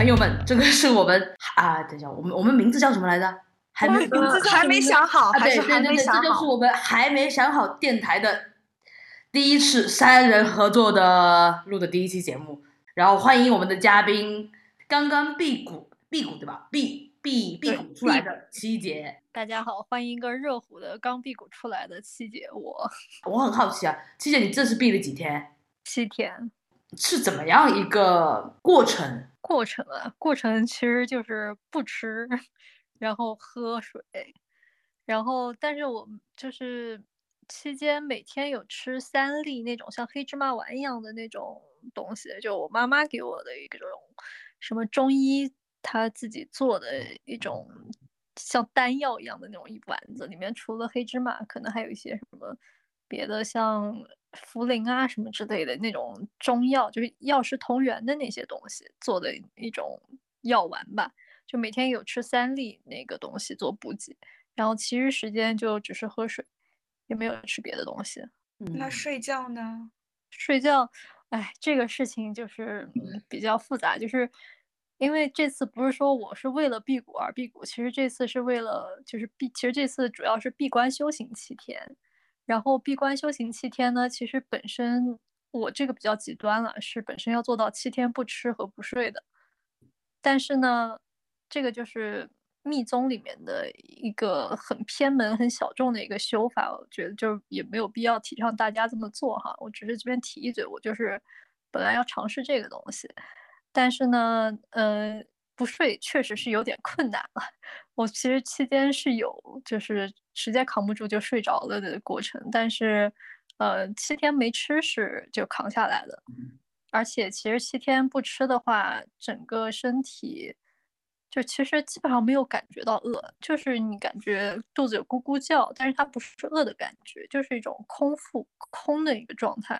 朋友们，这个是我们 啊，等一下，我们我们名字叫什么来着？还没名字还没想好，啊，还是对对对对，还没想好。这就是我们还没想好电台的第一次三人合作的录的第一期节目，然后欢迎我们的嘉宾，刚刚辟谷辟谷对吧？辟辟辟谷出来的七姐，大家好，欢迎一个热乎的刚辟谷出来的七姐我，我很好奇啊，七姐你这是辟了几天？七天是怎么样一个过程？过程啊，过程其实就是不吃，然后喝水，然后但是我就是期间每天有吃三粒那种像黑芝麻丸一样的那种东西，就我妈妈给我的一种什么中医她自己做的一种像丹药一样的那种一丸子，里面除了黑芝麻，可能还有一些什么别的像茯苓啊什么之类的那种中药，就是药食同源的那些东西做的一种药丸吧。就每天有吃三粒那个东西做补给，然后其余时间就只是喝水，也没有吃别的东西。嗯，那睡觉呢？睡觉，哎，这个事情就是嗯比较复杂，就是因为这次不是说我是为了辟谷而辟谷，其实这次是为了就是闭，其实这次主要是闭关修行七天，然后闭关修行七天呢，其实本身我这个比较极端了，是本身要做到七天不吃和不睡的，但是呢，这个就是密宗里面的一个很偏门、很小众的一个修法，我觉得就也没有必要提倡大家这么做哈。我只是这边提一嘴，我就是本来要尝试这个东西，但是呢，呃，不睡确实是有点困难了。我其实期间是有就是实在扛不住就睡着了的过程，但是呃，七天没吃是就扛下来了。而且其实七天不吃的话，整个身体就其实基本上没有感觉到饿，就是你感觉肚子有咕咕叫，但是它不是饿的感觉，就是一种空腹空的一个状态。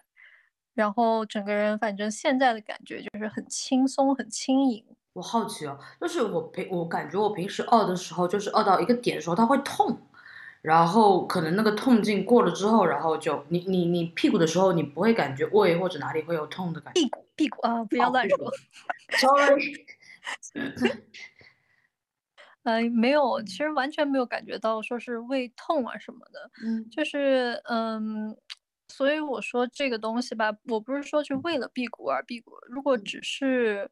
然后整个人反正现在的感觉就是很轻松、很轻盈。我好奇哦，就是我平我感觉我平时饿的时候，就是饿到一个点的时候，它会痛，然后可能那个痛劲过了之后，然后就你你你屁股的时候，你不会感觉胃或者哪里会有痛的感觉。屁股屁股啊，不要乱说。Sorry，呃，没有，其实完全没有感觉到说是胃痛啊什么的，嗯就是嗯，所以我说这个东西吧，我不是说去为了辟谷而辟谷，如果只是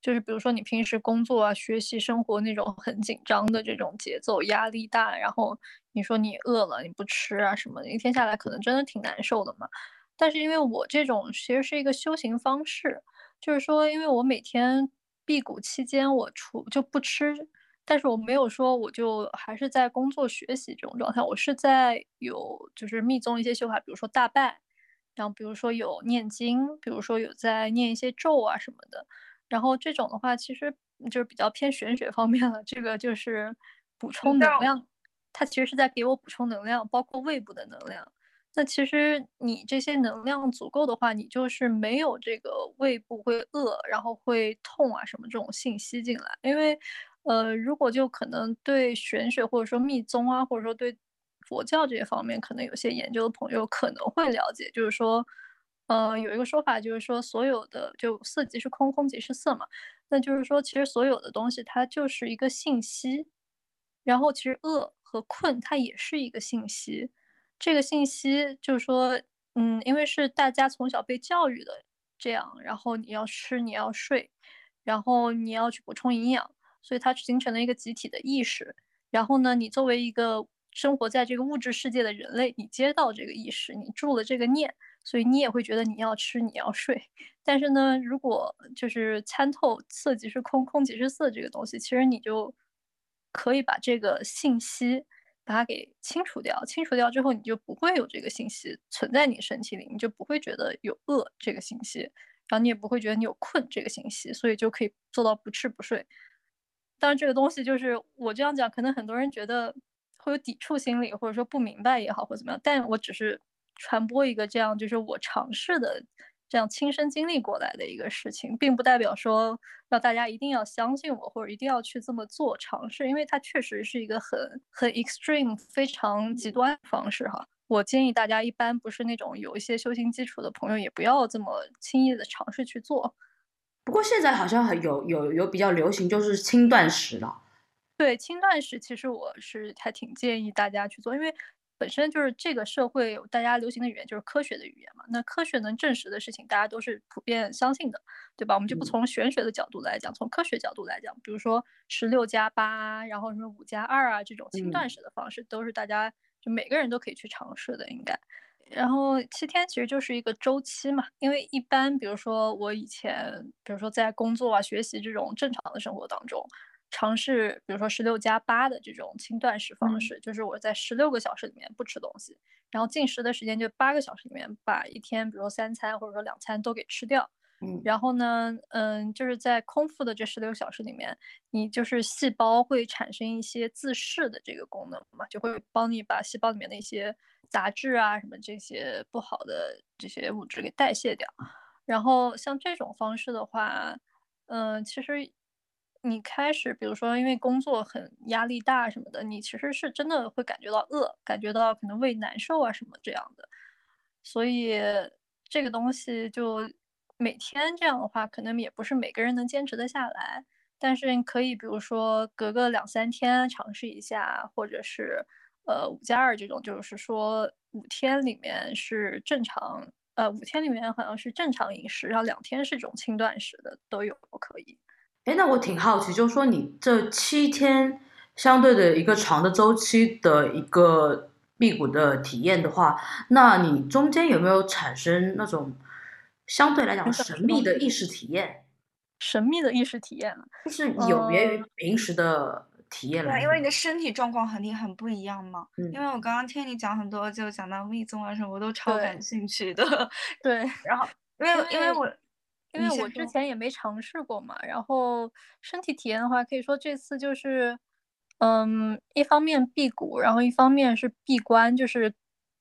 就是比如说你平时工作啊、学习、生活那种很紧张的这种节奏、压力大，然后你说你饿了你不吃啊什么的，一天下来可能真的挺难受的嘛。但是因为我这种其实是一个修行方式，就是说，因为我每天辟谷期间我除就不吃，但是我没有说我就还是在工作学习这种状态，我是在有就是密宗一些修法，比如说大拜，然后比如说有念经，比如说有在念一些咒啊什么的，然后这种的话其实就是比较偏玄学方面了，这个就是补充能量，它其实是在给我补充能量，包括胃部的能量。那其实你这些能量足够的话，你就是没有这个胃部会饿，然后会痛啊什么这种信息进来。因为，呃，如果就可能对玄学或者说密宗啊，或者说对佛教这些方面，可能有些研究的朋友可能会了解，就是说，呃，有一个说法就是说，所有的就色即是空，空即是色嘛。那就是说，其实所有的东西它就是一个信息，然后其实饿和困它也是一个信息。这个信息就是说，嗯，因为是大家从小被教育的这样，然后你要吃，你要睡，然后你要去补充营养，所以它形成了一个集体的意识。然后呢，你作为一个生活在这个物质世界的人类，你接到这个意识，你住了这个念，所以你也会觉得你要吃，你要睡。但是呢，如果就是参透色即是空，空即是色这个东西，其实你就可以把这个信息。把它给清除掉，清除掉之后，你就不会有这个信息存在你身体里，你就不会觉得有饿这个信息，然后你也不会觉得你有困这个信息，所以就可以做到不吃不睡。当然，这个东西就是我这样讲，可能很多人觉得会有抵触心理，或者说不明白也好，或怎么样，但我只是传播一个这样，就是我尝试的。这样亲身经历过来的一个事情，并不代表说让大家一定要相信我，或者一定要去这么做尝试，因为它确实是一个很很 extreme、非常极端的方式哈。我建议大家一般不是那种有一些修行基础的朋友，也不要这么轻易的尝试去做。不过现在好像很有有有比较流行，就是轻断食了。对，轻断食其实我是还挺建议大家去做，因为本身就是这个社会有大家流行的语言就是科学的语言嘛。那科学能证实的事情，大家都是普遍相信的，对吧？我们就不从玄学的角度来讲，从科学角度来讲，比如说十六加八，然后什么五加二啊，这种轻断食的方式，都是大家就每个人都可以去尝试的，应该。然后七天其实就是一个周期嘛，因为一般比如说我以前，比如说在工作啊、学习这种正常的生活当中，尝试比如说十六加八的这种轻断食方式，就是我在十六个小时里面不吃东西，然后进食的时间就八个小时里面把一天比如说三餐或者说两餐都给吃掉。嗯，然后呢，嗯，就是在空腹的这十六小时里面，你就是细胞会产生一些自噬的这个功能嘛，就会帮你把细胞里面的一些杂质啊什么这些不好的这些物质给代谢掉。然后像这种方式的话，嗯，其实你开始，比如说因为工作很压力大什么的，你其实是真的会感觉到饿，感觉到可能胃难受啊什么这样的。所以这个东西就。每天这样的话，可能也不是每个人能坚持得下来。但是你可以，比如说隔个两三天尝试一下，或者是呃五加二这种，就是说五天里面是正常，呃五天里面好像是正常饮食，然后两天是这种轻断食的，都有可以。哎，那我挺好奇，就是说你这七天相对的一个长的周期的一个辟谷的体验的话，那你中间有没有产生那种？相对来讲，神秘的意识体验，神秘的意识体验就是有别于平时的体验了。对，因为你的身体状况肯定很不一样嘛。嗯。因为我刚刚听你讲很多，就讲到密宗啊什么，我都超感兴趣的。对。然后，因为因为我因为我之前也没尝试过嘛，然后身体体验的话，可以说这次就是，嗯，一方面辟谷，然后一方面是闭关，就是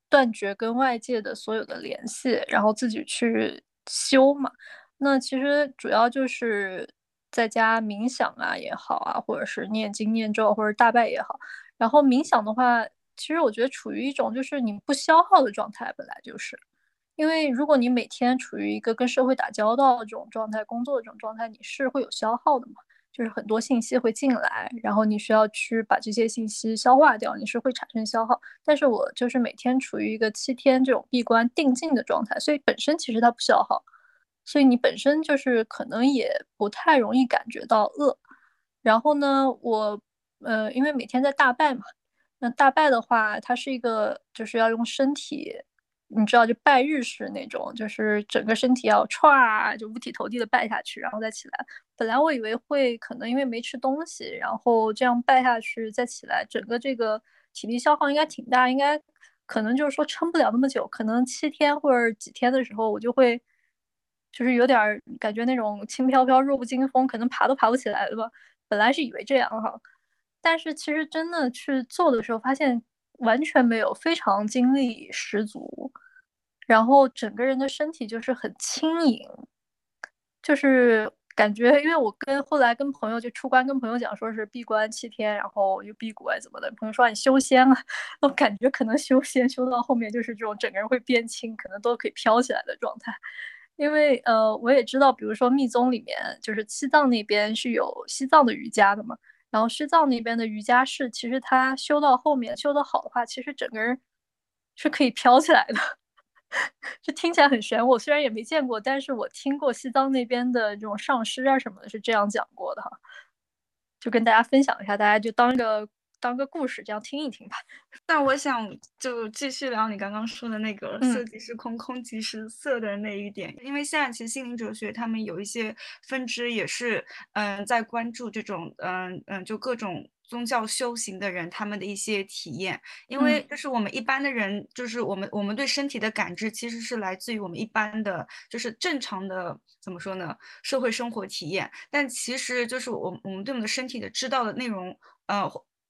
断绝跟外界的所有的联系，然后自己去。修嘛，那其实主要就是在家冥想啊也好啊，或者是念经念咒或者大拜也好。然后冥想的话，其实我觉得处于一种就是你不消耗的状态，本来就是。因为如果你每天处于一个跟社会打交道的这种状态，工作的这种状态，你是会有消耗的嘛。就是很多信息会进来，然后你需要去把这些信息消化掉，你是会产生消耗。但是我就是每天处于一个七天这种闭关定静的状态，所以本身其实它不消耗，所以你本身就是可能也不太容易感觉到饿。然后呢，我呃，因为每天在大拜嘛，那大拜的话，它是一个就是要用身体。你知道，就拜日式那种，就是整个身体要歘，就五体投地的拜下去，然后再起来。本来我以为会可能因为没吃东西，然后这样拜下去再起来，整个这个体力消耗应该挺大，应该可能就是说撑不了那么久，可能七天或者几天的时候，我就会就是有点感觉那种轻飘飘、弱不禁风，可能爬都爬不起来了吧。本来是以为这样哈，但是其实真的去做的时候，发现。完全没有，非常精力十足，然后整个人的身体就是很轻盈，就是感觉，因为我跟后来跟朋友就出关，跟朋友讲说是闭关七天，然后又辟谷啊怎么的，朋友说你修仙了，我感觉可能修仙修到后面就是这种整个人会变轻，可能都可以飘起来的状态，因为呃我也知道，比如说密宗里面就是西藏那边是有西藏的瑜伽的嘛。然后西藏那边的瑜伽士，其实他修到后面修得好的话，其实整个人是可以飘起来的。这听起来很玄，我虽然也没见过，但是我听过西藏那边的这种上师啊什么的，是这样讲过的哈。就跟大家分享一下，大家就当个。当个故事这样听一听吧。那我想就继续聊你刚刚说的那个“色即是空，空即是色”的那一点，因为现在其实心灵哲学他们有一些分支也是嗯在关注这种嗯嗯就各种宗教修行的人他们的一些体验，因为就是我们一般的人就是我们我们对身体的感知其实是来自于我们一般的就是正常的怎么说呢社会生活体验，但其实就是我我们对我们的身体的知道的内容呃。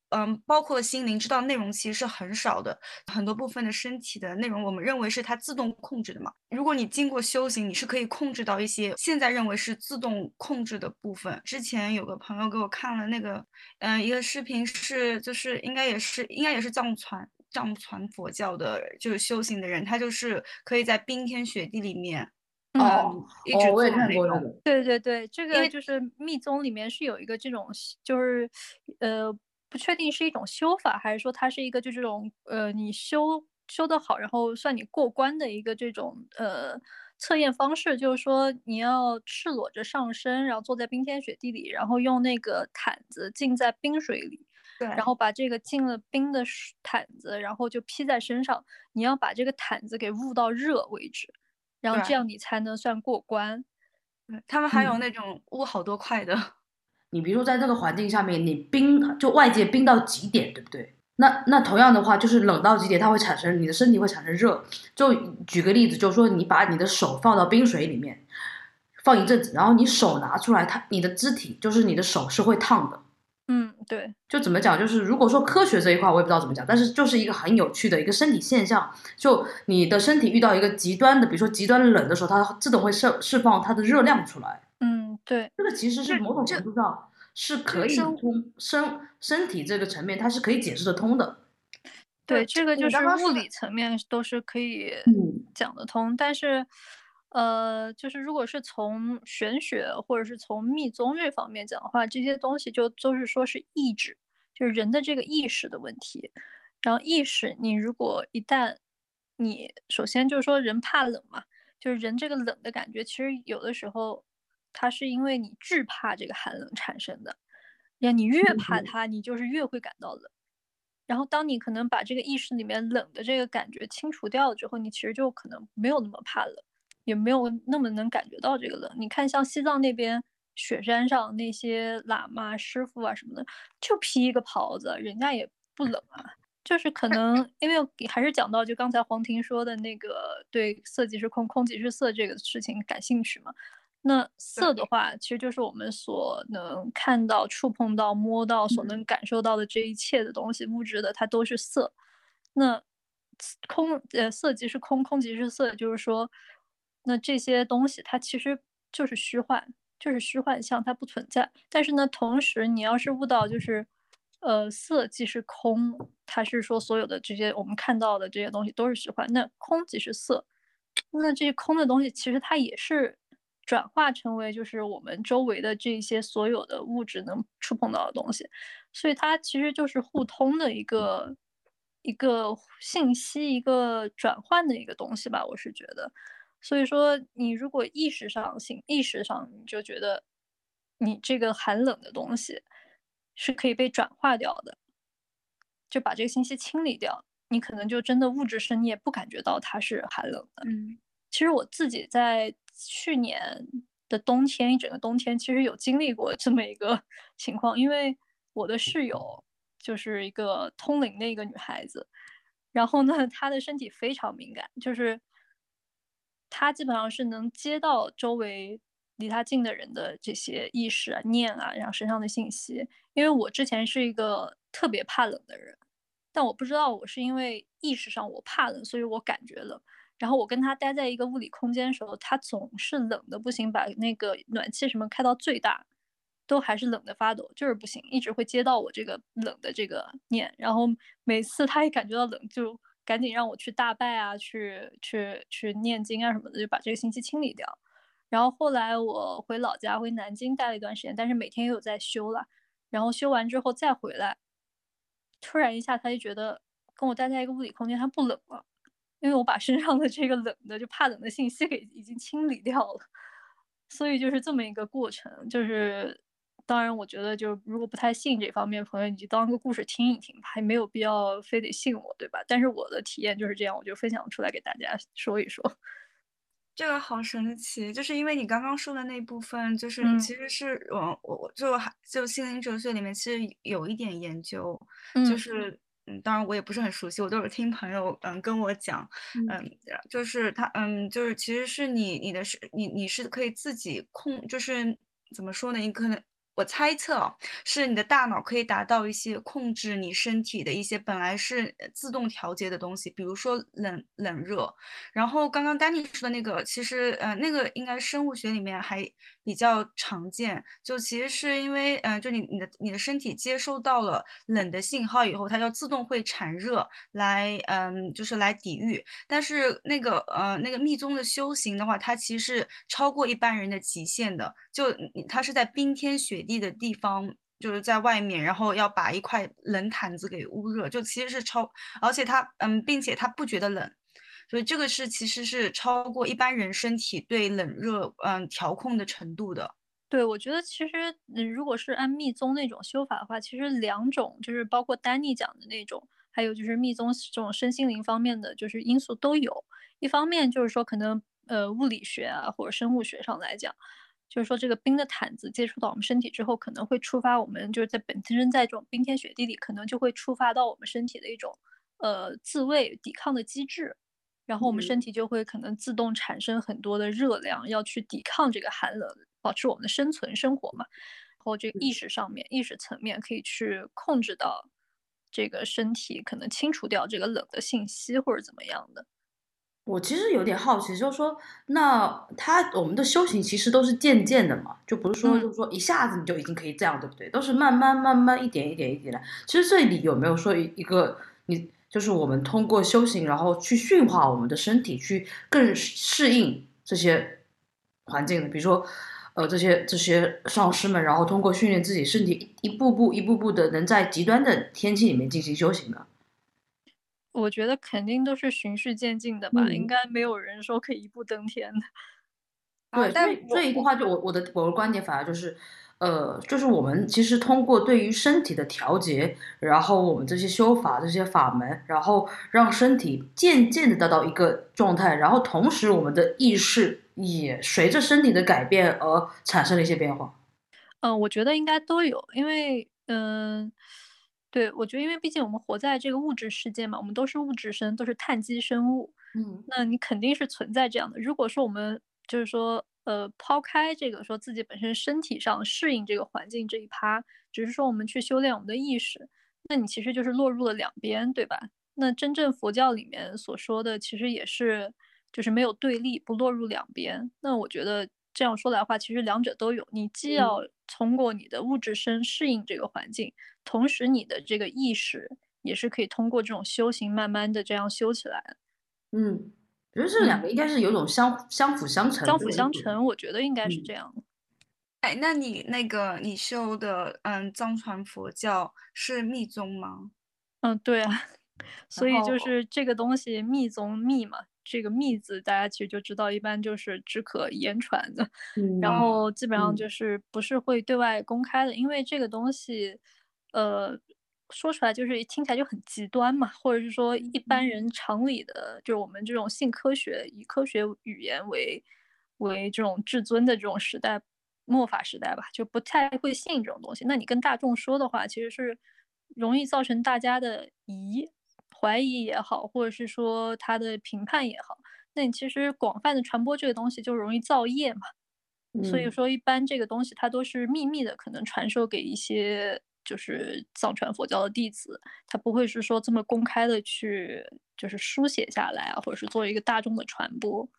嗯，包括心灵知道内容其实是很少的，很多部分的身体的内容，我们认为是它自动控制的嘛。如果你经过修行，你是可以控制到一些现在认为是自动控制的部分。之前有个朋友给我看了那个，嗯，一个视频是，就是应该也是应该也是藏传藏传佛教的，就是修行的人，他就是可以在冰天雪地里面。嗯一直哦，我也做那种。看过那个，对对对，这因为个就是密宗里面是有一个这种，就是呃，不确定是一种修法，还是说它是一个就这种呃，你修修得好，然后算你过关的一个这种呃测验方式，就是说你要赤裸着上身，然后坐在冰天雪地里，然后用那个毯子浸在冰水里，对，然后把这个浸了冰的毯子，然后就披在身上，你要把这个毯子给捂到热为止，然后这样你才能算过关。对他们还有嗯那种捂好多块的。你比如说在这个环境下面，你冰就外界冰到极点，对不对？那那同样的话，就是冷到极点，它会产生你的身体会产生热。就举个例子，就是说你把你的手放到冰水里面，放一阵子，然后你手拿出来，它你的肢体就是你的手是会烫的。嗯，对，就怎么讲，就是如果说科学这一块我也不知道怎么讲，但是就是一个很有趣的一个身体现象。就你的身体遇到一个极端的，比如说极端冷的时候，它自动会释释放它的热量出来。嗯，对，这个其实是某种程度上是可以生通身身体这个层面，它是可以解释得通的。对，这个就是物理层面都是可以嗯讲得通，但是，呃，就是如果是从玄学或者是从密宗这方面讲的话，这些东西就都是说是意志，就是人的这个意识的问题。然后意识，你如果一旦你首先就是说人怕冷嘛，就是人这个冷的感觉，其实有的时候它是因为你惧怕这个寒冷产生的。呀，你越怕嗯它，你就是越会感到冷。然后当你可能把这个意识里面冷的这个感觉清除掉了之后，你其实就可能没有那么怕冷，也没有那么能感觉到这个冷。你看，像西藏那边雪山上那些喇嘛师傅啊什么的，就披一个袍子，人家也不冷啊。就是可 能因为还是讲到就刚才黄婷说的那个对色即是空，空即是色这个事情感兴趣嘛。那色的话，其实就是我们所能看到、触碰到、摸到、所能感受到的这一切的东西，物质的它都是色。那空呃色即是空，空即是色，就是说，那这些东西它其实就是虚幻，就是虚幻象，它不存在。但是呢，同时你要是悟到就是，呃，色即是空，它是说所有的这些我们看到的这些东西都是虚幻，那空即是色，那这些空的东西其实它也是。转化成为就是我们周围的这些所有的物质能触碰到的东西，所以它其实就是互通的一个一个信息、一个转换的一个东西吧，我是觉得。所以说，你如果意识上性意识上你就觉得你这个寒冷的东西是可以被转化掉的，就把这个信息清理掉，你可能就真的物质上你也不感觉到它是寒冷的。嗯，其实我自己在去年的冬天，一整个冬天，其实有经历过这么一个 情况，因为我的室友就是一个通灵的一个女孩子，然后呢，她的身体非常敏感，就是她基本上是能接到周围离她近的人的这些意识啊、念啊，然后身上的信息。因为我之前是一个特别怕冷的人，但我不知道我是因为意识上我怕冷，所以我感觉冷。然后我跟他待在一个物理空间的时候，他总是冷的不行，把那个暖气什么开到最大，都还是冷的发抖，就是不行，一直会接到我这个冷的这个念。然后每次他一感觉到冷，就赶紧让我去大拜啊，去去去念经啊什么的，就把这个信息清理掉。然后后来我回老家，回南京待了一段时间，但是每天也有在修了。然后修完之后再回来，突然一下他就觉得跟我待在一个物理空间，他不冷了。因为我把身上的这个冷的就怕冷的信息给已经清理掉了，所以就是这么一个过程。就是当然，我觉得就如果不太信这方面朋友，你就当个故事听一听，还没有必要非得信我，对吧？但是我的体验就是这样，我就分享出来给大家说一说。这个好神奇，就是因为你刚刚说的那部分，就是嗯其实是我我就还就心灵哲学里面其实有一点研究，嗯就是嗯，当然我也不是很熟悉，我都是听朋友嗯跟我讲，嗯，就是他嗯就是其实是你你的是你你是可以自己控，就是怎么说呢？你可能我猜测是你的大脑可以达到一些控制你身体的一些本来是自动调节的东西，比如说冷冷热。然后刚刚丹尼说的那个，其实呃那个应该生物学里面还比较常见，就其实是因为嗯就你你的你的身体接收到了冷的信号以后，它就自动会产热来嗯就是来抵御。但是那个呃那个密宗的修行的话，它其实是超过一般人的极限的，就它是在冰天雪。地的地方就是在外面，然后要把一块冷毯子给捂热，就其实是超，而且他嗯，并且他不觉得冷，所以这个是其实是超过一般人身体对冷热嗯调控的程度的。对，我觉得其实嗯，如果是按密宗那种修法的话，其实两种就是包括丹尼讲的那种，还有就是密宗这种身心灵方面的就是因素都有。一方面就是说可能呃物理学啊或者生物学上来讲。就是说，这个冰的毯子接触到我们身体之后，可能会触发我们就是在本身在这种冰天雪地里，可能就会触发到我们身体的一种呃自卫抵抗的机制，然后我们身体就会可能自动产生很多的热量，要去抵抗这个寒冷，保持我们的生存生活嘛。然后这个意识上面，意识层面可以去控制到这个身体，可能清除掉这个冷的信息或者怎么样的。我其实有点好奇，就是说，那他我们的修行其实都是渐渐的嘛，就不是说就是说一下子你就已经可以这样，对不对？都是慢慢慢慢一点一点一点来。其实这里有没有说一个你就是我们通过修行，然后去驯化我们的身体，去更适应这些环境的？比如说，呃，这些这些上师们，然后通过训练自己身体，一步步一步步的能在极端的天气里面进行修行的。我觉得肯定都是循序渐进的吧，应该没有人说可以一步登天的。对，所以这一句话就我我的我的观点反而就是，呃，就是我们其实通过对于身体的调节，然后我们这些修法这些法门，然后让身体渐渐的达到一个状态，然后同时我们的意识也随着身体的改变而产生了一些变化。嗯，我觉得应该都有，因为嗯。对，我觉得，因为毕竟我们活在这个物质世界嘛，我们都是物质生，都是碳基生物。嗯，那你肯定是存在这样的。如果说我们就是说，呃，抛开这个说自己本身身体上适应这个环境这一趴，只是说我们去修炼我们的意识，那你其实就是落入了两边，对吧？那真正佛教里面所说的，其实也是就是没有对立，不落入两边。那我觉得这样说来的话，其实两者都有，你既要通过你的物质身适应这个环境。同时，你的这个意识也是可以通过这种修行，慢慢的这样修起来。嗯，我觉得这两个应该是有种相相辅相成。相辅相成，我觉得应该是这样。哎，那你那个你修的，嗯，藏传佛教是密宗吗？嗯，对啊。所以就是这个东西，密宗密嘛，这个密字大家其实就知道，一般就是只可言传的。然后基本上就是不是会对外公开的，因为这个东西。呃，说出来就是听起来就很极端嘛，或者是说一般人常理的，就是我们这种性科学、以科学语言为为这种至尊的这种时代，末法时代吧，就不太会信这种东西。那你跟大众说的话，其实是容易造成大家的疑、怀疑也好，或者是说他的评判也好。那你其实广泛的传播这个东西，就容易造业嘛。所以说，一般这个东西它都是秘密的，可能传授给一些。就是藏传佛教的弟子，他不会是说这么公开的去，就是书写下来啊，或者是做一个大众的传播。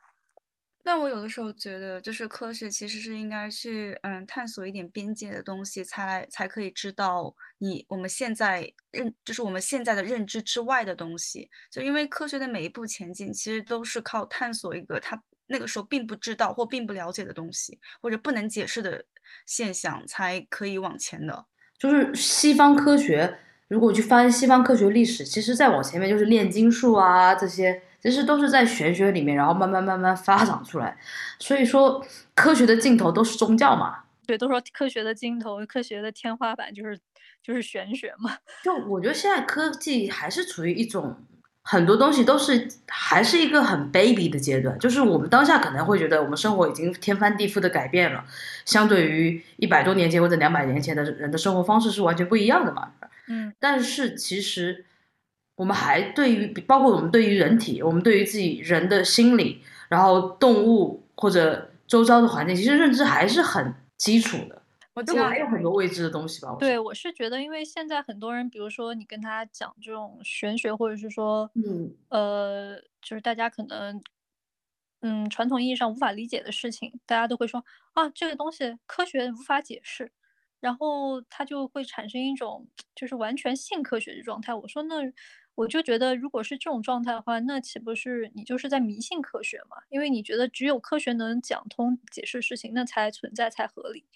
但我有的时候觉得，就是科学其实是应该去，嗯，探索一点边界的东西，才来才可以知道你我们现在认，就是我们现在的认知之外的东西。就因为科学的每一步前进，其实都是靠探索一个他那个时候并不知道或并不了解的东西，或者不能解释的现象，才可以往前的。就是西方科学，如果去翻西方科学历史，其实再往前面就是炼金术啊，这些其实都是在玄学里面，然后慢慢慢慢发展出来。所以说，科学的尽头都是宗教嘛。对，都说科学的尽头，科学的天花板就是就是玄学嘛。就我觉得现在科技还是处于一种。很多东西都是还是一个很 baby 的阶段，就是我们当下可能会觉得我们生活已经天翻地覆的改变了，相对于一百多年前或者两百年前的人的生活方式是完全不一样的嘛。嗯，但是其实我们还对于包括我们对于人体，我们对于自己人的心理，然后动物或者周遭的环境，其实认知还是很基础的。我这还有很多未知的东西吧？对，我是觉得，因为现在很多人，比如说你跟他讲这种玄学，或者是说，嗯，呃，就是大家可能，嗯，传统意义上无法理解的事情，大家都会说啊，这个东西科学无法解释，然后他就会产生一种就是完全信科学的状态。我说那。我就觉得，如果是这种状态的话，那岂不是你就是在迷信科学嘛？因为你觉得只有科学能讲通、解释事情，那才存在才合理。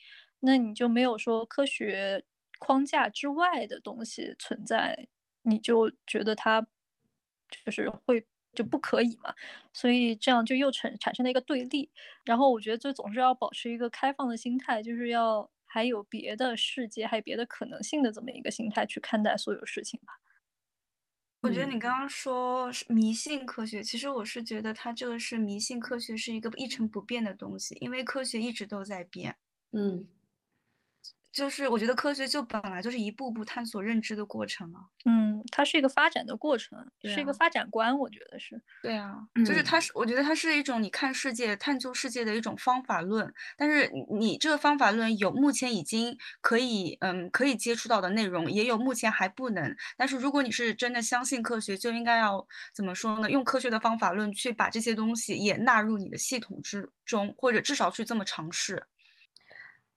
那你就没有说科学框架之外的东西存在，你就觉得它就是会就不可以嘛？所以这样就又产产生了一个对立。然后我觉得，就总是要保持一个开放的心态，就是要还有别的世界，还有别的可能性的这么一个心态去看待所有事情吧。我觉得你刚刚说迷信科学，其实我是觉得它这个是迷信科学是一个一成不变的东西，因为科学一直都在变。嗯。就是我觉得科学就本来就是一步步探索认知的过程嘛，嗯，它是一个发展的过程，是一个发展观，我觉得是。对啊，就是它是，我觉得它是一种你看世界、探究世界的一种方法论。但是你这个方法论有目前已经可以，嗯，可以接触到的内容，也有目前还不能。但是如果你是真的相信科学，就应该要怎么说呢？用科学的方法论去把这些东西也纳入你的系统之中，或者至少去这么尝试。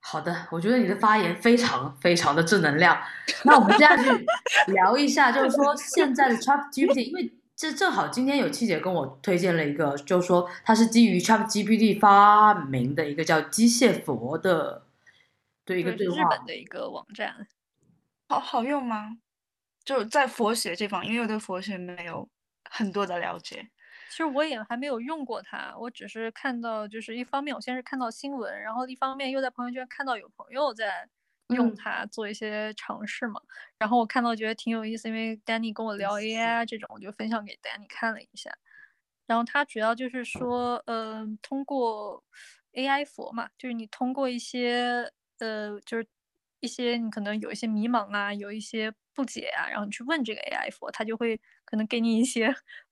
好的，我觉得你的发言非常非常的正能量。那我们接下去 聊一下，就是说现在的 Chat GPT，因为这正好今天有七姐跟我推荐了一个，就是说它是基于 Chat GPT 发明的一个叫机械佛的，对一个对话。日本的一个网站，好好用吗？就在佛学这方，因为我对佛学没有很多的了解。其实我也还没有用过它，我只是看到，就是一方面我先是看到新闻，然后一方面又在朋友圈看到有朋友在用它做一些尝试嘛。然后我看到觉得挺有意思，因为 Danny 跟我聊 AI 这种，我就分享给 Danny 看了一下。然后它主要就是说，嗯，通过 AI 佛嘛，就是你通过一些，呃，就是一些你可能有一些迷茫啊，有一些不解啊，然后你去问这个 AI 佛，它就会。可能给你一些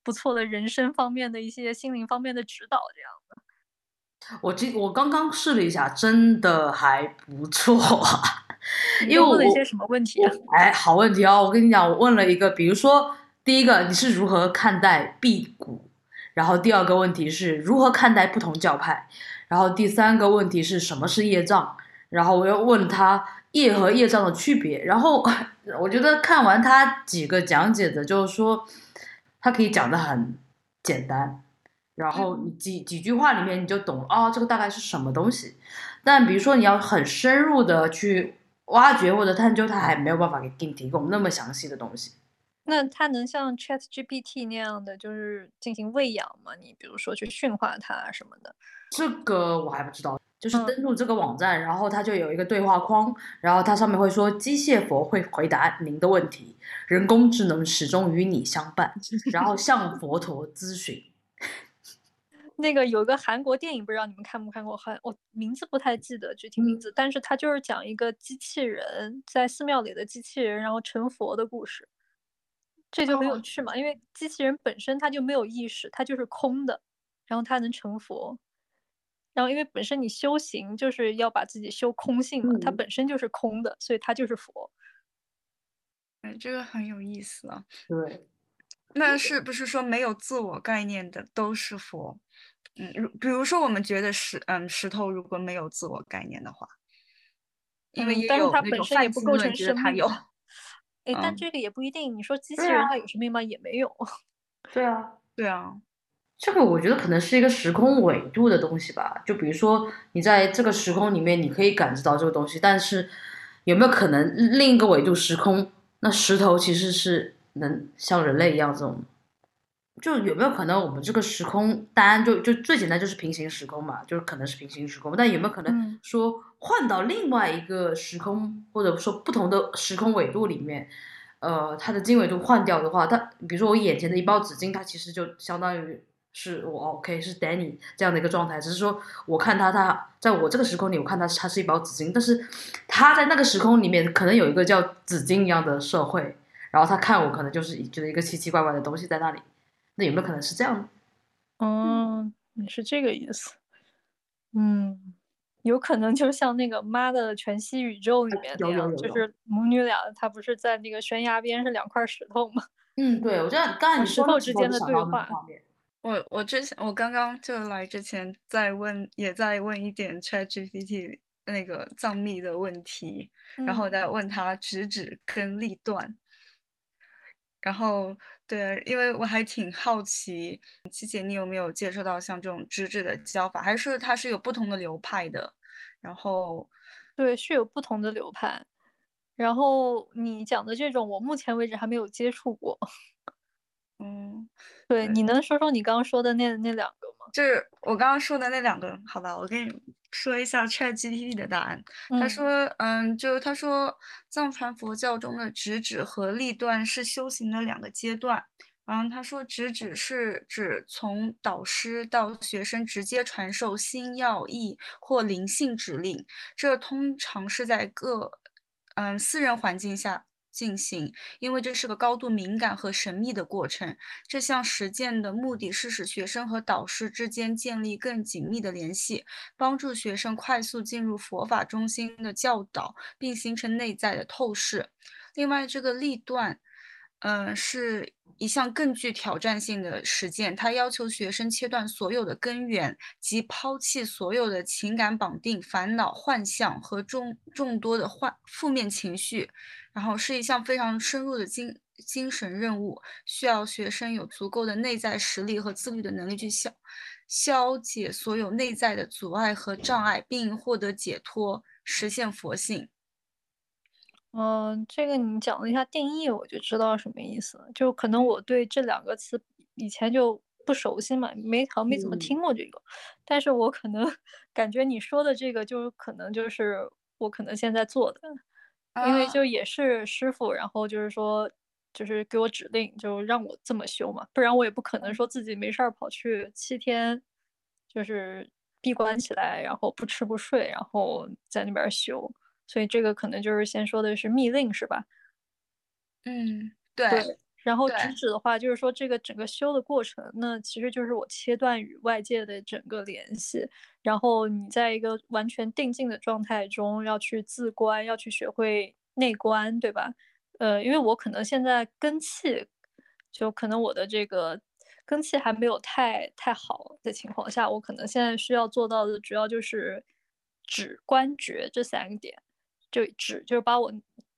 不错的人生方面的一些心灵方面的指导，这样的。我今我刚刚试了一下，真的还不错。因为问了一些什么问题啊？哎，好问题哦！我跟你讲，我问了一个，比如说第一个，你是如何看待辟谷？然后第二个问题是如何看待不同教派？然后第三个问题是什么是业障？然后我又问他业和业障的区别。然后。我觉得看完他几个讲解的，就是说，他可以讲的很简单，然后你几几句话里面你就懂哦，这个大概是什么东西。但比如说你要很深入的去挖掘或者探究，它还没有办法给给你提供那么详细的东西。那它能像 Chat GPT 那样的，就是进行喂养吗？你比如说去驯化它什么的？这个我还不知道。就是登录这个网站，然后它就有一个对话框，然后它上面会说机械佛会回答您的问题，人工智能始终与你相伴，然后向佛陀咨询。那个有个韩国电影，不知道你们看没看过？很我名字不太记得具体名字，但是它就是讲一个机器人在寺庙里的机器人，然后成佛的故事。这就很有趣嘛，因为机器人本身它就没有意识，它就是空的，然后它能成佛。然后，因为本身你修行就是要把自己修空性嘛，它本身就是空的，所以它就是佛。哎，这个很有意思啊。对，那是不是说没有自我概念的都是佛？嗯，如比如说我们觉得石，嗯，石头如果没有自我概念的话，因为也有那种泛不构成觉得它有。哎，但这个也不一定。你说机器人它有生命吗？也没有。对啊，对啊。这个我觉得可能是一个时空维度的东西吧，就比如说你在这个时空里面，你可以感知到这个东西，但是有没有可能另一个维度时空，那石头其实是能像人类一样这种，就有没有可能我们这个时空，当然就就最简单就是平行时空嘛，就是可能是平行时空，但有没有可能说换到另外一个时空，或者说不同的时空纬度里面，呃，它的经纬度换掉的话，它比如说我眼前的一包纸巾，它其实就相当于。是我 OK，是 Danny 这样的一个状态，只是说我看他，他在我这个时空里，我看他他是一包纸巾，但是他在那个时空里面可能有一个叫纸巾一样的社会，然后他看我可能就是觉得一个奇奇怪怪的东西在那里，那有没有可能是这样？哦，你是这个意思？嗯，有可能就像那个《妈的全息宇宙》里面那样，就是母女俩，她不是在那个悬崖边是两块石头吗？嗯，对，我觉得刚才你石头之间的对话。我我之前我刚刚就来之前在问，也在问一点 ChatGPT 那个藏秘的问题，然后再问他直指跟立断。然后对，因为我还挺好奇，七姐你有没有接触到像这种直指的教法，还是它是有不同的流派的？然后对，是有不同的流派。然后你讲的这种，我目前为止还没有接触过。嗯，对，你能说说你刚刚说的那那两个吗？就是我刚刚说的那两个，好吧，我给你说一下 ChatGPT 的答案。他说，嗯，就他说，藏传佛教中的直指和立断是修行的两个阶段。然后他说，直指是指从导师到学生直接传授心要义或灵性指令，这通常是在各嗯私人环境下。进行，因为这是个高度敏感和神秘的过程。这项实践的目的是使学生和导师之间建立更紧密的联系，帮助学生快速进入佛法中心的教导，并形成内在的透视。另外，这个立断。嗯，是一项更具挑战性的实践。它要求学生切断所有的根源，及抛弃所有的情感绑定、烦恼、幻象和众众多的幻负面情绪。然后是一项非常深入的精精神任务，需要学生有足够的内在实力和自律的能力去消消解所有内在的阻碍和障碍，并获得解脱，实现佛性。嗯，这个你讲了一下定义，我就知道什么意思了。就可能我对这两个词以前就不熟悉嘛，没好像没怎么听过这个。但是我可能 感觉你说的这个，就是可能就是我可能现在做的，因为就也是师傅，然后就是说，就是给我指令，就让我这么修嘛，不然我也不可能说自己没事儿跑去七天，就是闭关起来，然后不吃不睡，然后在那边修。所以这个可能就是先说的是密令，是吧？嗯，对。然后直指的话，就是说这个整个修的过程，那其实就是我切断与外界的整个联系，然后你在一个完全定静的状态中要去自观，要去学会内观，对吧？呃，因为我可能现在根气，就可能我的这个根气还没有太太好的情况下，我可能现在需要做到的主要就是止观觉这三个点。就止，就是把我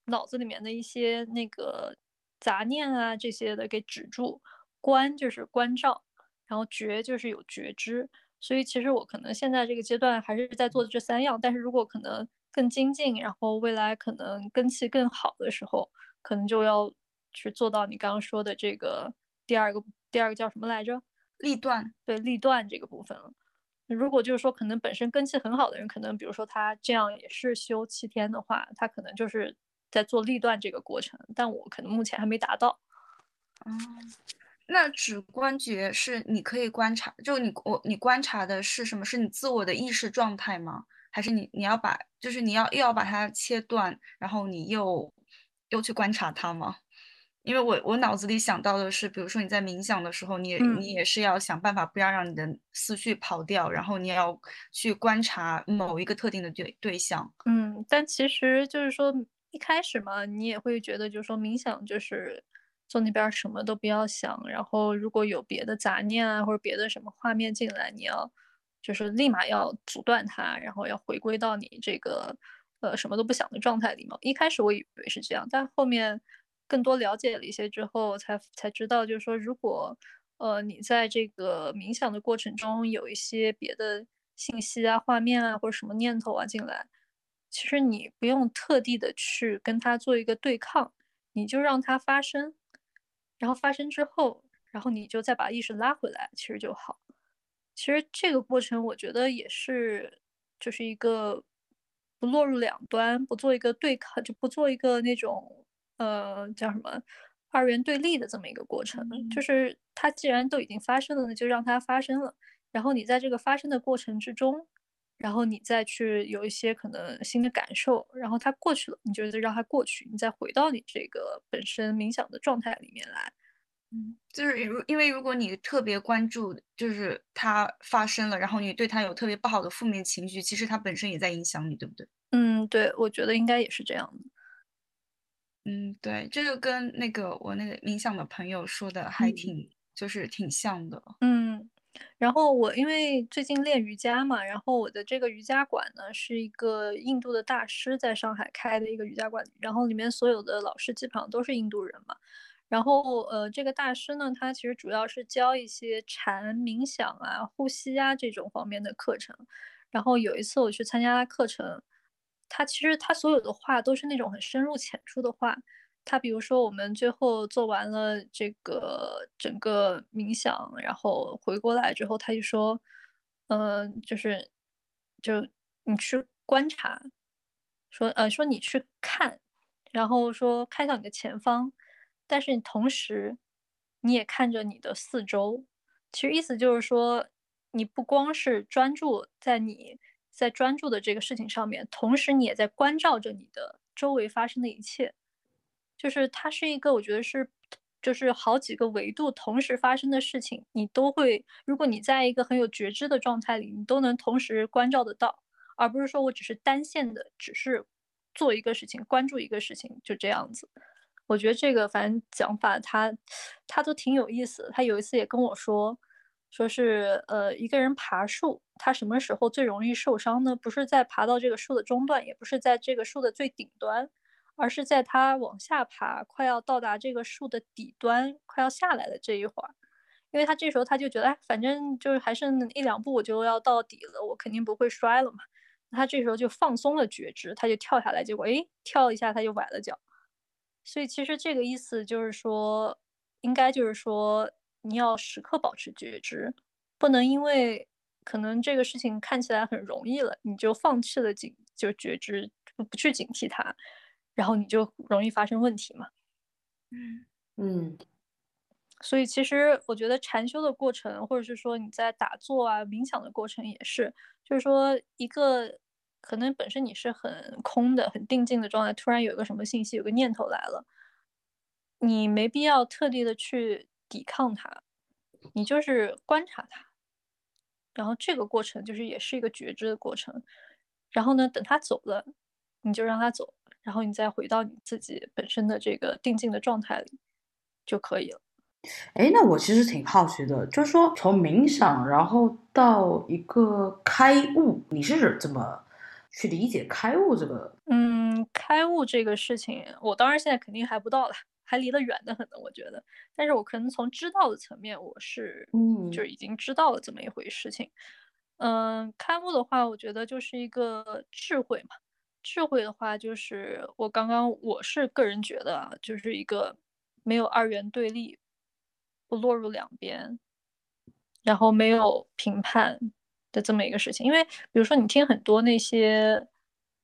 脑子里面的一些那个杂念啊这些的给止住，观就是关照，然后觉就是有觉知。所以其实我可能现在这个阶段还是在做的这三样，但是如果可能更精进，然后未来可能根气更好的时候，可能就要去做到你刚刚说的这个第二个，第二个叫什么来着？立断，对，立断这个部分了。如果就是说，可能本身根气很好的人，可能比如说他这样也是修七天的话，他可能就是在做立断这个过程，但我可能目前还没达到。嗯，那指关节是你可以观察，就你我你观察的是什么？是你自我的意识状态吗？还是你你要把就是你要又要把它切断，然后你又又去观察它吗？因为我我脑子里想到的是，比如说你在冥想的时候，你也你也是要想办法不要让你的思绪跑掉，然后你要去观察某一个特定的对对象。嗯，但其实就是说一开始嘛，你也会觉得就是说冥想就是坐那边什么都不要想，然后如果有别的杂念啊或者别的什么画面进来，你要就是立马要阻断它，然后要回归到你这个呃什么都不想的状态里嘛。一开始我以为是这样，但后面。更多了解了一些之后，才才知道，就是说，如果，呃，你在这个冥想的过程中有一些别的信息啊、画面啊，或者什么念头啊进来，其实你不用特地的去跟它做一个对抗，你就让它发生，然后发生之后，然后你就再把意识拉回来，其实就好。其实这个过程，我觉得也是，就是一个不落入两端，不做一个对抗，就不做一个那种。呃，叫什么二元对立的这么一个过程，就是它既然都已经发生了，那就让它发生了。然后你在这个发生的过程之中，然后你再去有一些可能新的感受，然后它过去了，你就让它过去，你再回到你这个本身冥想的状态里面来。嗯，就是如因为如果你特别关注，就是它发生了，然后你对它有特别不好的负面情绪，其实它本身也在影响你，对不对？嗯，对，我觉得应该也是这样的。嗯，对，这就跟那个我那个冥想的朋友说的还挺，就是挺像的。嗯，然后我因为最近练瑜伽嘛，然后我的这个瑜伽馆呢是一个印度的大师在上海开的一个瑜伽馆，然后里面所有的老师基本上都是印度人嘛。然后，呃，这个大师呢，他其实主要是教一些禅、冥想啊、呼吸啊这种方面的课程。然后有一次我去参加课程，他其实他所有的话都是那种很深入浅出的话。他比如说我们最后做完了这个整个冥想，然后回过来之后，他就说，嗯，就是，就你去观察，说，呃，说你去看，然后说看向你的前方。但是你同时，你也看着你的四周，其实意思就是说，你不光是专注在你在专注的这个事情上面，同时你也在关照着你的周围发生的一切。就是它是一个，我觉得是，就是好几个维度同时发生的事情，你都会，如果你在一个很有觉知的状态里，你都能同时关照得到，而不是说我只是单线的，只是做一个事情，关注一个事情，就这样子。我觉得这个反正讲法他，他都挺有意思。他有一次也跟我说，说是呃一个人爬树，他什么时候最容易受伤呢？不是在爬到这个树的中段，也不是在这个树的最顶端，而是在他往下爬，快要到达这个树的底端，快要下来的这一会儿。因为他这时候他就觉得，哎，反正就是还剩一两步我就要到底了，我肯定不会摔了嘛。他这时候就放松了觉知，他就跳下来，结果哎跳一下他就崴了脚。所以其实这个意思就是说，应该就是说，你要时刻保持觉知，不能因为可能这个事情看起来很容易了，你就放弃了警，就觉知，不去警惕它，然后你就容易发生问题嘛。嗯嗯。所以其实我觉得禅修的过程，或者是说你在打坐啊、冥想的过程，也是，就是说一个。可能本身你是很空的、很定静的状态，突然有一个什么信息、有个念头来了，你没必要特地的去抵抗它，你就是观察它，然后这个过程就是也是一个觉知的过程。然后呢，等它走了，你就让它走，然后你再回到你自己本身的这个定静的状态里就可以了。哎，那我其实挺好奇的，就是说从冥想，然后到一个开悟，你是怎么？去理解开悟这个，嗯，开悟这个事情，我当然现在肯定还不到了，还离得远得很呢。我觉得，但是我可能从知道的层面，我是，嗯，就已经知道了这么一回事情。嗯，开悟的话，我觉得就是一个智慧嘛。智慧的话，就是我刚刚我是个人觉得啊，就是一个没有二元对立，不落入两边，然后没有评判。的这么一个事情，因为比如说你听很多那些，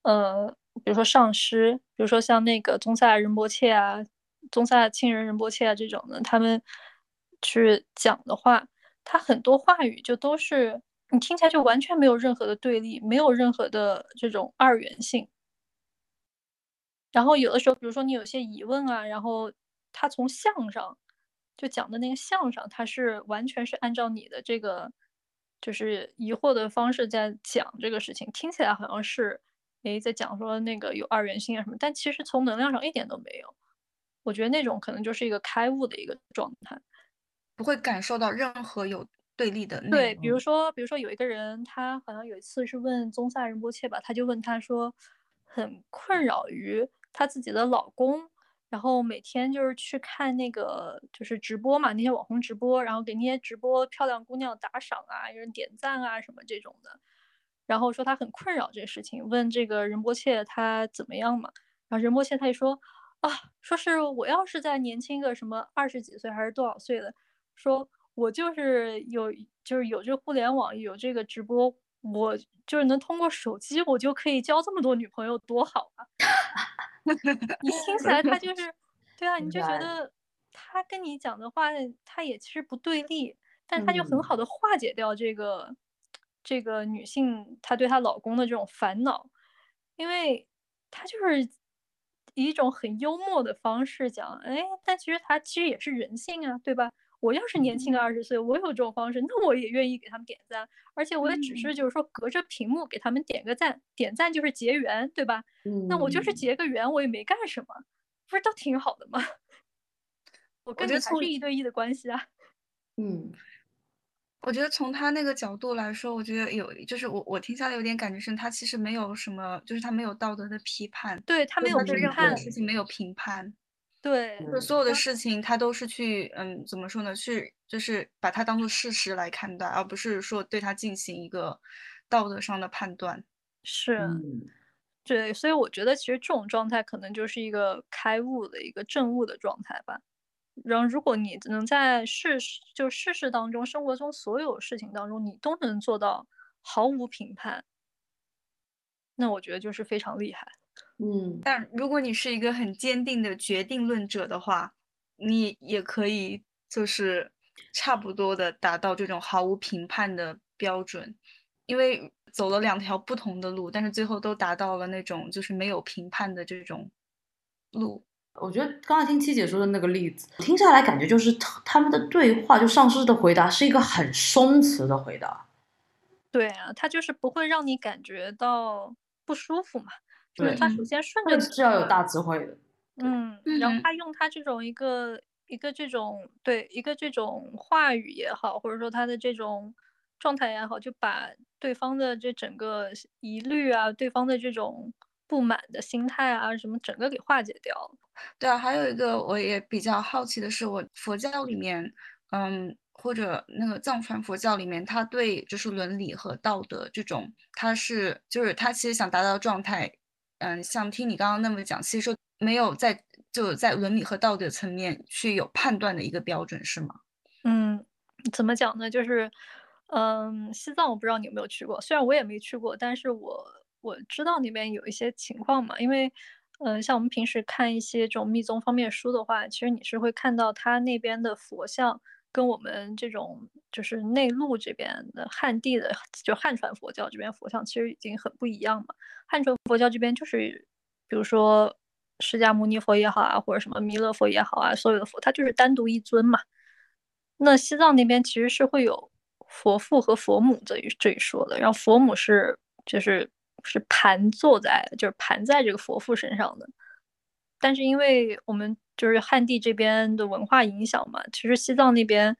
呃，比如说上师，比如说像那个宗萨仁波切啊、宗萨亲人仁波切啊这种的，他们去讲的话，他很多话语就都是你听起来就完全没有任何的对立，没有任何的这种二元性。然后有的时候，比如说你有些疑问啊，然后他从相上就讲的那个相上，他是完全是按照你的这个。就是疑惑的方式在讲这个事情，听起来好像是，诶，在讲说那个有二元性啊什么，但其实从能量上一点都没有。我觉得那种可能就是一个开悟的一个状态，不会感受到任何有对立的。对，比如说，比如说有一个人，他好像有一次是问宗萨仁波切吧，他就问他说，很困扰于她自己的老公。然后每天就是去看那个就是直播嘛，那些网红直播，然后给那些直播漂亮姑娘打赏啊，有人点赞啊什么这种的。然后说她很困扰这个事情，问这个仁波切他怎么样嘛？然后仁波切他就说啊，说是我要是再年轻个什么二十几岁还是多少岁的，说我就是有就是有这互联网有这个直播，我就是能通过手机我就可以交这么多女朋友，多好啊！你听起来他就是，对啊，你就觉得他跟你讲的话，他也其实不对立，但他就很好的化解掉这个这个女性她对她老公的这种烦恼，因为她就是以一种很幽默的方式讲，哎，但其实他其实也是人性啊，对吧？我要是年轻个二十岁，我有这种方式，那我也愿意给他们点赞，而且我也只是就是说隔着屏幕给他们点个赞，点赞就是结缘，对吧？那我就是结个缘，我也没干什么，不是都挺好的吗？我跟你还是一对一的关系啊。嗯。我觉得从他那个角度来说，我觉得有，就是我我听下来有点感觉是，他其实没有什么，就是他没有道德的批判，对他没有对任何事情没有评判，对，就所有的事情他都是去，嗯，怎么说呢？去就是把它当做事实来看待，而不是说对他进行一个道德上的判断。是，对，所以我觉得其实这种状态可能就是一个开悟的一个正悟的状态吧。然后，如果你能在事就事事当中，生活中所有事情当中，你都能做到毫无评判，那我觉得就是非常厉害。嗯，但如果你是一个很坚定的决定论者的话，你也可以就是差不多的达到这种毫无评判的标准，因为走了两条不同的路，但是最后都达到了那种就是没有评判的这种路。我觉得刚才听七姐说的那个例子，听下来感觉就是他们的对话，就上司的回答是一个很松弛的回答。对啊，他就是不会让你感觉到不舒服嘛。就是他首先顺着是要有大智慧的。嗯，然后他用他这种一个一个这种对一个这种话语也好，或者说他的这种状态也好，就把对方的这整个疑虑啊，对方的这种。不满的心态啊，什么整个给化解掉了。对啊，还有一个我也比较好奇的是，我佛教里面，嗯，或者那个藏传佛教里面，他对就是伦理和道德这种，他是就是他其实想达到的状态，嗯，像听你刚刚那么讲，其实说没有在就在伦理和道德层面去有判断的一个标准，是吗？嗯，怎么讲呢？就是，嗯，西藏我不知道你有没有去过，虽然我也没去过，但是我。我知道那边有一些情况嘛，因为，嗯，像我们平时看一些这种密宗方面书的话，其实你是会看到他那边的佛像跟我们这种就是内陆这边的汉地的，就汉传佛教这边佛像其实已经很不一样嘛。汉传佛教这边就是，比如说释迦牟尼佛也好啊，或者什么弥勒佛也好啊，所有的佛它就是单独一尊嘛。那西藏那边其实是会有佛父和佛母这一这一说的，然后佛母是就是。是盘坐在，就是盘在这个佛父身上的。但是因为我们就是汉地这边的文化影响嘛，其实西藏那边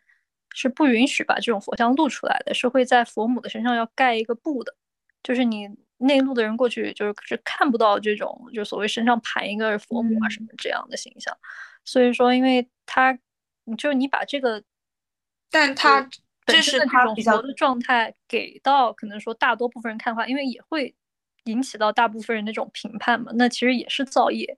是不允许把这种佛像露出来的，是会在佛母的身上要盖一个布的。就是你内陆的人过去，就是是看不到这种，就所谓身上盘一个佛母啊什么这样的形象。所以说，因为他，就是你把这个，但他这是他比较的状态给到可能说大多部分人看的话，因为也会。引起到大部分人那种评判嘛，那其实也是造业，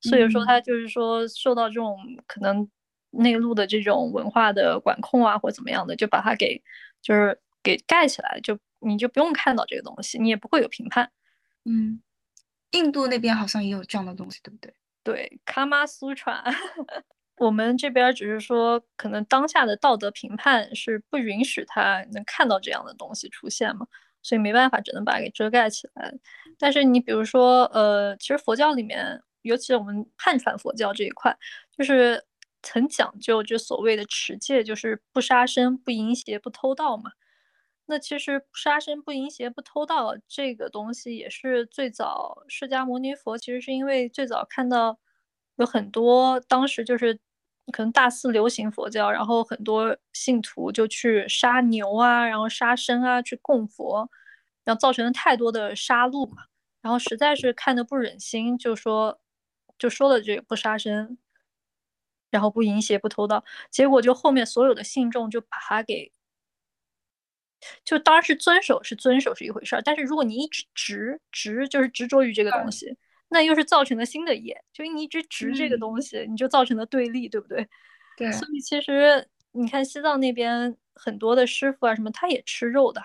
所以说他就是说受到这种可能内陆的这种文化的管控啊，或怎么样的，就把它给就是给盖起来，就你就不用看到这个东西，你也不会有评判。嗯，印度那边好像也有这样的东西，对不对？对，卡玛苏传，我们这边只是说可能当下的道德评判是不允许他能看到这样的东西出现嘛。所以没办法，只能把它给遮盖起来。但是你比如说，呃，其实佛教里面，尤其是我们汉传佛教这一块，就是很讲究，就所谓的持戒，就是不杀生、不淫邪、不偷盗嘛。那其实杀生、不淫邪、不偷盗这个东西，也是最早释迦牟尼佛其实是因为最早看到有很多当时就是。可能大肆流行佛教，然后很多信徒就去杀牛啊，然后杀生啊，去供佛，然后造成了太多的杀戮嘛。然后实在是看得不忍心，就说就说了这个不杀生，然后不淫邪，不偷盗。结果就后面所有的信众就把他给，就当然是遵守是遵守是一回事儿，但是如果你一直执执就是执着于这个东西。那又是造成了新的业，就你一直执这个东西，你就造成了对立，对不对？对。所以其实你看西藏那边很多的师傅啊什么，他也吃肉的。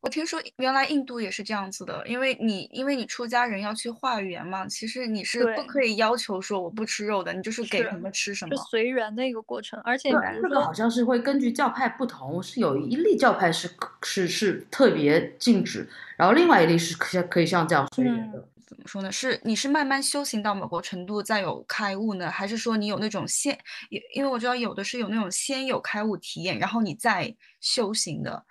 对，我听说原来印度也是这样子的，因为你因为你出家人要去化缘嘛，其实你是不可以要求说我不吃肉的，你就是给什么吃什么，是随缘的一个过程。而且这个好像是会根据教派不同，是有一例教派是是是特别禁止，然后另外一例是可可以像这样随缘的。怎么说呢？是你是慢慢修行到某个程度再有开悟呢，还是说你有那种先？因因为我知道有的是有那种先有开悟体验，然后你再修行的。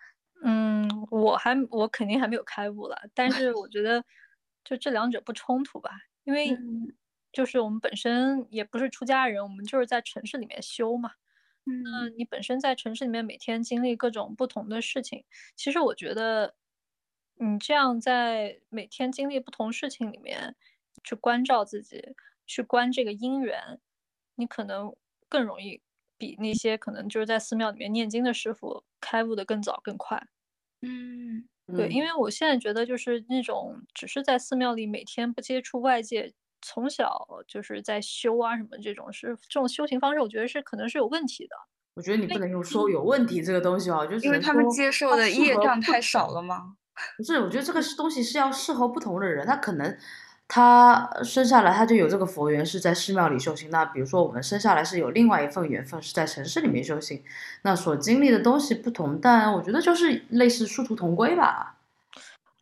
嗯，我还我肯定还没有开悟了，但是我觉得就这两者不冲突吧，因为就是我们本身也不是出家人，我们就是在城市里面修嘛。那，你本身在城市里面每天经历各种不同的事情，其实我觉得。你这样在每天经历不同事情里面去关照自己，去观这个因缘，你可能更容易比那些可能就是在寺庙里面念经的师傅开悟的更早更快。嗯，对，因为我现在觉得就是那种只是在寺庙里每天不接触外界，从小就是在修啊什么这种是这种修行方式，我觉得是可能是有问题的。我觉得你不能用说有问题这个东西哦，就是因为他们接受的业障太少了吗？不是，我觉得这个东西是要适合不同的人。他可能他生下来他就有这个佛缘，是在寺庙里修行。那比如说我们生下来是有另外一份缘分，是在城市里面修行。那所经历的东西不同，但我觉得就是类似殊途同归吧。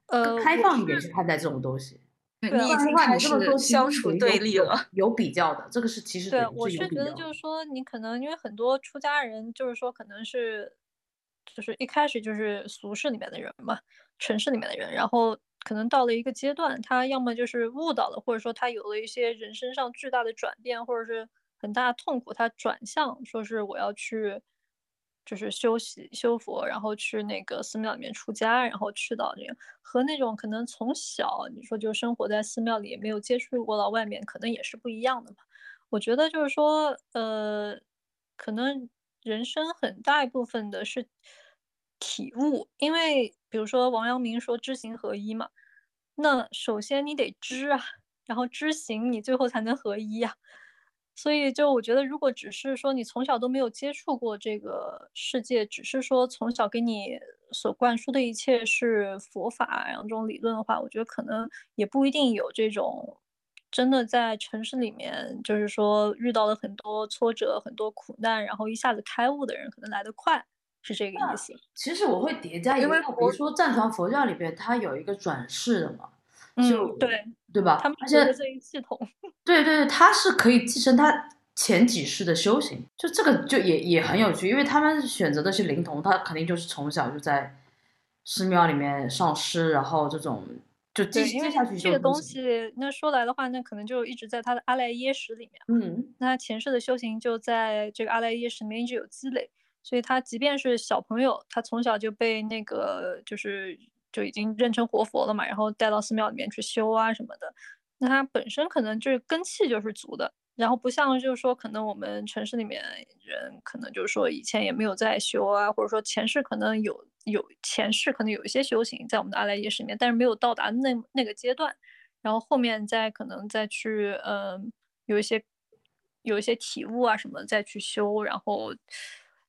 呃，开放一点去看待这种东西。你已经开始消除对立了，有比较的，这个是其实对，我是觉得就是说，你可能因为很多出家人，就是说可能是。就是一开始就是俗世里面的人嘛，城市里面的人，然后可能到了一个阶段，他要么就是悟到了，或者说他有了一些人生上巨大的转变，或者是很大的痛苦，他转向说是我要去，就是修习修佛，然后去那个寺庙里面出家，然后去到这个和那种可能从小你说就生活在寺庙里，没有接触过到外面，可能也是不一样的嘛。我觉得就是说，呃，可能。人生很大一部分的是体悟，因为比如说王阳明说知行合一嘛，那首先你得知啊，然后知行，你最后才能合一呀。所以就我觉得，如果只是说你从小都没有接触过这个世界，只是说从小给你所灌输的一切是佛法然后这种理论的话，我觉得可能也不一定有这种。真的在城市里面，就是说遇到了很多挫折、很多苦难，然后一下子开悟的人可能来得快，是这个意思。其实我会叠加一个，比如说藏传佛教里边，它有一个转世的嘛，就对对吧？他们而且这一系统，对 对对，他是可以继承他前几世的修行，就这个就也也很有趣，因为他们选择的是灵童，他肯定就是从小就在寺庙里面上师，然后这种。就对，因为这个东西，那说来的话，那可能就一直在他的阿赖耶识里面。嗯，那前世的修行就在这个阿赖耶识里面一直有积累，所以他即便是小朋友，他从小就被那个就是就已经认成活佛了嘛，然后带到寺庙里面去修啊什么的，那他本身可能就是根气就是足的。然后不像就是说，可能我们城市里面人可能就是说以前也没有在修啊，或者说前世可能有有前世可能有一些修行在我们的阿赖耶识里面，但是没有到达那那个阶段，然后后面再可能再去嗯有一些有一些体悟啊什么再去修，然后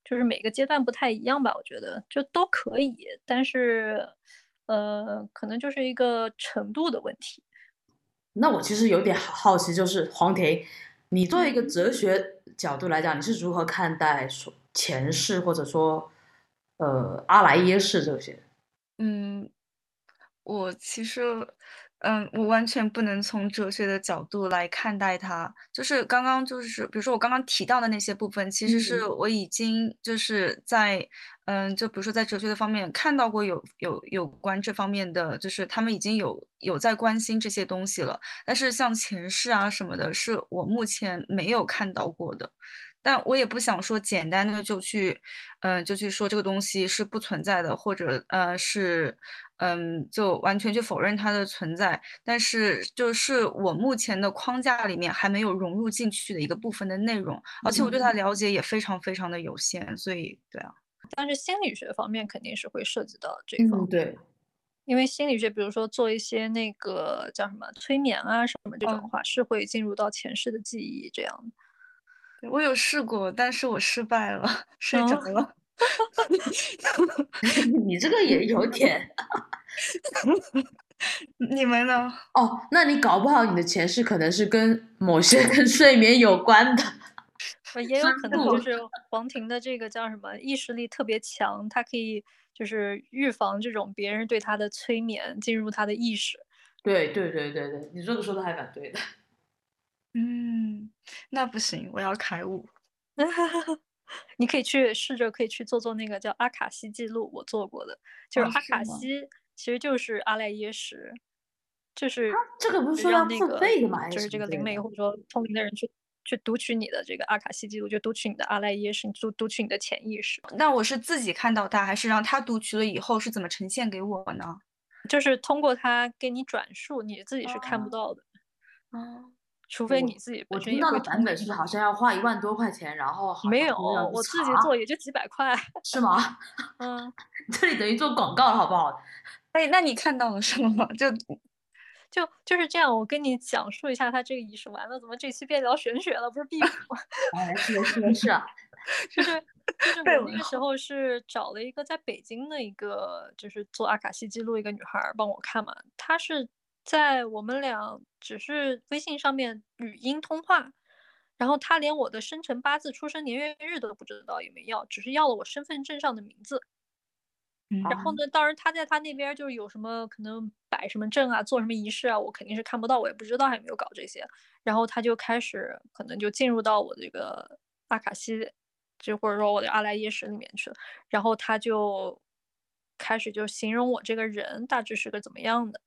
就是每个阶段不太一样吧，我觉得就都可以，但是呃可能就是一个程度的问题。那我其实有点好奇，就是黄婷。你作为一个哲学角度来讲，你是如何看待说前世或者说，呃阿莱耶识这些？嗯，我其实，嗯，我完全不能从哲学的角度来看待它。就是刚刚就是，比如说我刚刚提到的那些部分，其实是我已经就是在。嗯，就比如说在哲学的方面看到过有有有关这方面的，就是他们已经有有在关心这些东西了。但是像前世啊什么的，是我目前没有看到过的。但我也不想说简单的就去，嗯，就去说这个东西是不存在的，或者呃是，嗯，就完全去否认它的存在。但是就是我目前的框架里面还没有融入进去的一个部分的内容，而且我对它了解也非常非常的有限，所以对啊。但是心理学方面肯定是会涉及到这一方，对，因为心理学，比如说做一些那个叫什么催眠啊什么这种话，是会进入到前世的记忆这样。我有试过，但是我失败了，睡着了。你这个也有点，你们呢？哦，那你搞不好你的前世可能是跟某些跟睡眠有关的。也有可能就是黄婷的这个叫什么意识力特别强，她可以就是预防这种别人对她的催眠进入她的意识，对对对对对，你这个说的还蛮对的。嗯，那不行，我要开悟。你可以去试着可以去做做那个叫阿卡西记录，我做过的，就是阿卡西其实就是阿赖耶识，就是这个不是说要付费的吗？就是这个灵媒或者说通灵的人去去读取你的这个阿卡西记录，就读取你的阿赖耶识，读读取你的潜意识。那我是自己看到他，还是让他读取了以后是怎么呈现给我呢？就是通过他给你转述，你自己是看不到的。哦。除非你自己，我听到的版本是好像要花一万多块钱，然后没有，我自己做也就几百块，是吗？嗯，这里等于做广告了，好不好？哎，那你看到了什么？就就就是这样，我跟你讲述一下他这个仪式。完了，怎么这期变聊玄学了？不是避吗？哎，是是是，就是就是我那个时候是找了一个在北京的一个，就是做阿卡西记录一个女孩帮我看嘛，她是。在我们俩只是微信上面语音通话，然后他连我的生辰八字、出生年月日都不知道，也没要，只是要了我身份证上的名字。然后呢，当然他在他那边就是有什么可能摆什么证啊、做什么仪式啊，我肯定是看不到，我也不知道，还没有搞这些。然后他就开始可能就进入到我这个阿卡西，就或者说我的阿赖耶识里面去了。然后他就开始就形容我这个人大致是个怎么样的。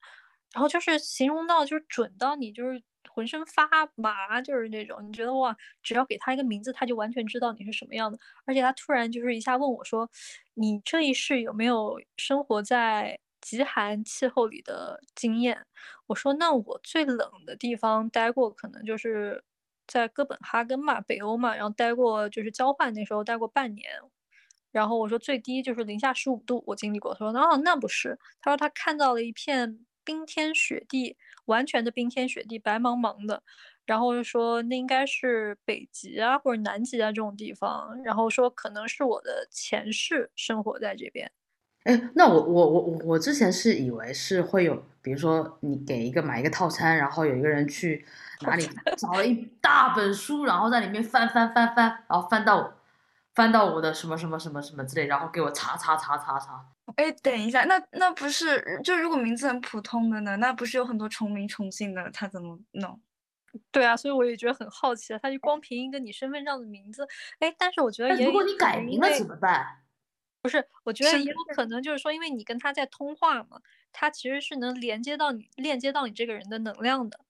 然后就是形容到就是准到你就是浑身发麻，就是那种你觉得哇，只要给他一个名字，他就完全知道你是什么样的。而且他突然就是一下问我说：“你这一世有没有生活在极寒气候里的经验？”我说：“那我最冷的地方待过，可能就是在哥本哈根嘛，北欧嘛，然后待过就是交换那时候待过半年。然后我说最低就是零下十五度，我经历过。他说：“哦，那不是。”他说他看到了一片。冰天雪地，完全的冰天雪地，白茫茫的。然后就说那应该是北极啊，或者南极啊这种地方。然后说可能是我的前世生活在这边。哎，那我我我我我之前是以为是会有，比如说你给一个买一个套餐，然后有一个人去哪里找了一大本书，然后在里面翻翻翻翻，然后翻到翻到我的什么什么什么什么之类，然后给我查查查查查。哎，等一下，那那不是就如果名字很普通的呢？那不是有很多重名重姓的？他怎么弄？对啊，所以我也觉得很好奇啊。他就光凭一个你身份证的名字，哎，但是我觉得也如果你改名了怎么办？不是，我觉得也有可能就是说，因为你跟他在通话嘛，他其实是能连接到你，链接到你这个人的能量的。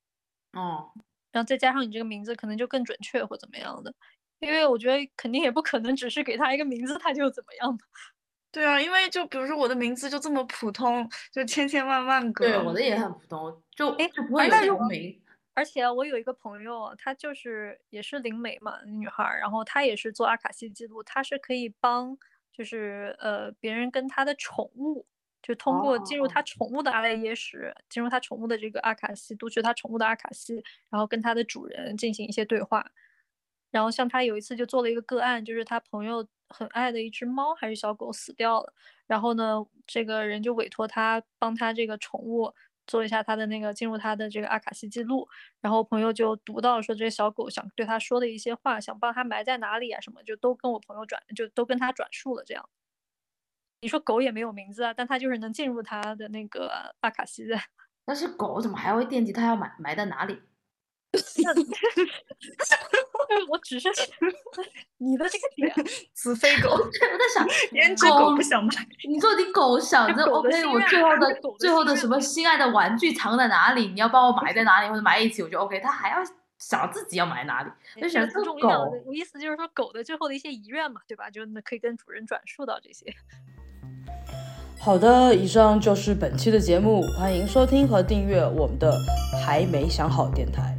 哦，然后再加上你这个名字，可能就更准确或怎么样的。因为我觉得肯定也不可能只是给他一个名字，他就怎么样吧。对啊，因为就比如说我的名字就这么普通，就千千万万个。对，我的也很普通，就哎就不会有名。而且我有一个朋友，她就是也是灵媒嘛，女孩，然后她也是做阿卡西记录，她是可以帮，就是呃别人跟她的宠物，就通过进入她宠物的阿赖耶识，进入她宠物的这个阿卡西，读取她宠物的阿卡西，然后跟她的主人进行一些对话。然后像他有一次就做了一个个案，就是他朋友。很爱的一只猫还是小狗死掉了，然后呢，这个人就委托他帮他这个宠物做一下他的那个进入他的这个阿卡西记录，然后朋友就读到说这小狗想对他说的一些话，想帮他埋在哪里啊什么，就都跟我朋友转，就都跟他转述了这样。你说狗也没有名字啊，但它就是能进入它的那个阿卡西的。但是狗怎么还会惦记它要埋埋在哪里？我只是 你的这个点，死飞狗。我在想，连只狗不想买。你说你狗想着，OK，我最后的最后的什么心爱的玩具藏在哪里？你要帮我埋在哪里，或者埋一起，我就 OK。他还要想自己要埋哪里，就想这狗。我意思就是说，狗的最后的一些遗愿嘛，对吧？就那可以跟主人转述到这些。好的，以上就是本期的节目，欢迎收听和订阅我们的还没想好电台。